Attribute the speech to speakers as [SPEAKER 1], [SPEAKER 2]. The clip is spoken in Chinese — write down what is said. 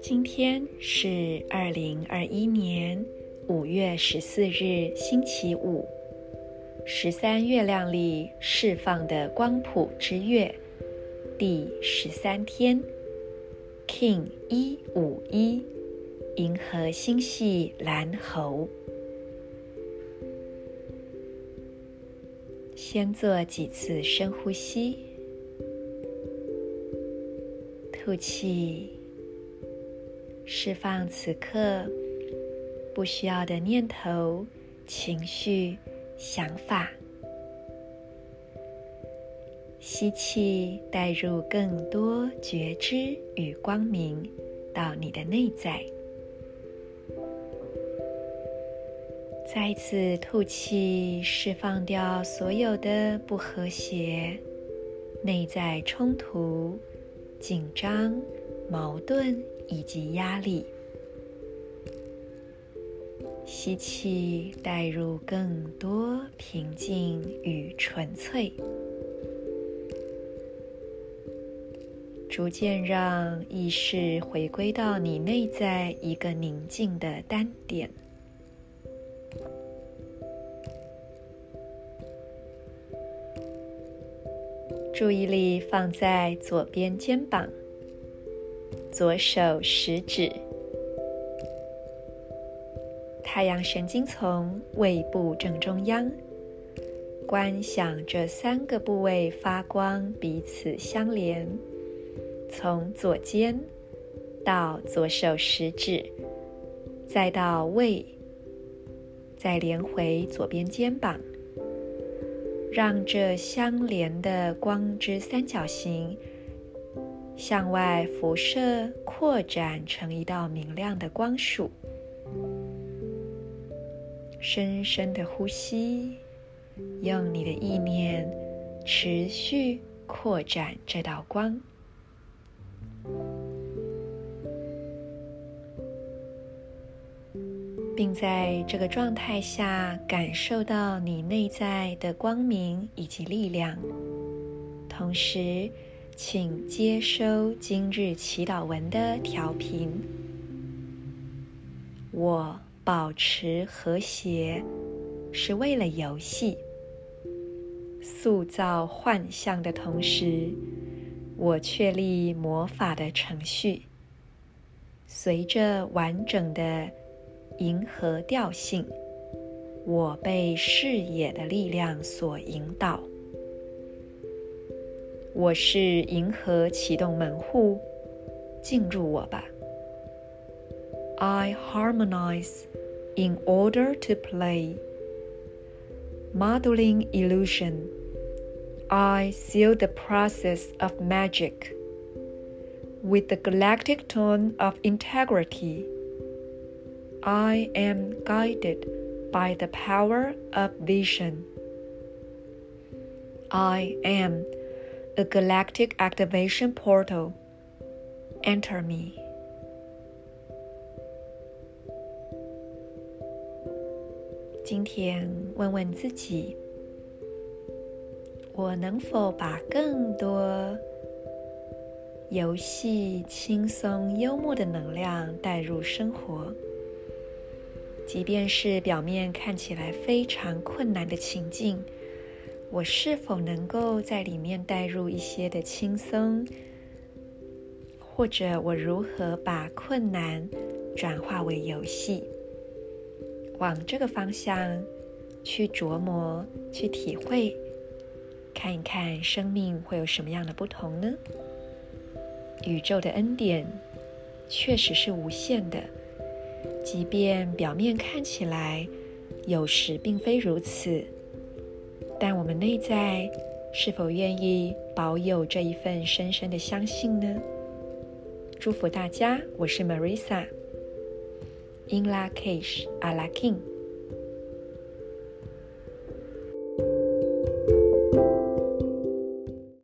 [SPEAKER 1] 今天是二零二一年五月十四日，星期五，十三月亮里释放的光谱之月第十三天，King 一五一，银河星系蓝猴。先做几次深呼吸，吐气。释放此刻不需要的念头、情绪、想法。吸气，带入更多觉知与光明到你的内在。再次吐气，释放掉所有的不和谐、内在冲突、紧张、矛盾。以及压力，吸气，带入更多平静与纯粹，逐渐让意识回归到你内在一个宁静的单点，注意力放在左边肩膀。左手食指，太阳神经丛胃部正中央，观想这三个部位发光，彼此相连，从左肩到左手食指，再到胃，再连回左边肩膀，让这相连的光之三角形。向外辐射，扩展成一道明亮的光束。深深的呼吸，用你的意念持续扩展这道光，并在这个状态下感受到你内在的光明以及力量，同时。请接收今日祈祷文的调频。我保持和谐，是为了游戏。塑造幻象的同时，我确立魔法的程序。随着完整的银河调性，我被视野的力量所引导。我是银河启动门户，进入我吧。I harmonize in order to play. Modeling illusion. I seal the process of magic with the galactic tone of integrity. I am guided by the power of vision. I am A galactic activation portal. Enter me. 今天问问自己：我能否把更多游戏、轻松、幽默的能量带入生活？ 即便是表面看起来非常困难的情境。我是否能够在里面带入一些的轻松，或者我如何把困难转化为游戏？往这个方向去琢磨、去体会，看一看生命会有什么样的不同呢？宇宙的恩典确实是无限的，即便表面看起来有时并非如此。但我们内在是否愿意保有这一份深深的相信呢？祝福大家，我是 Marisa，In Lakish Ala K'in。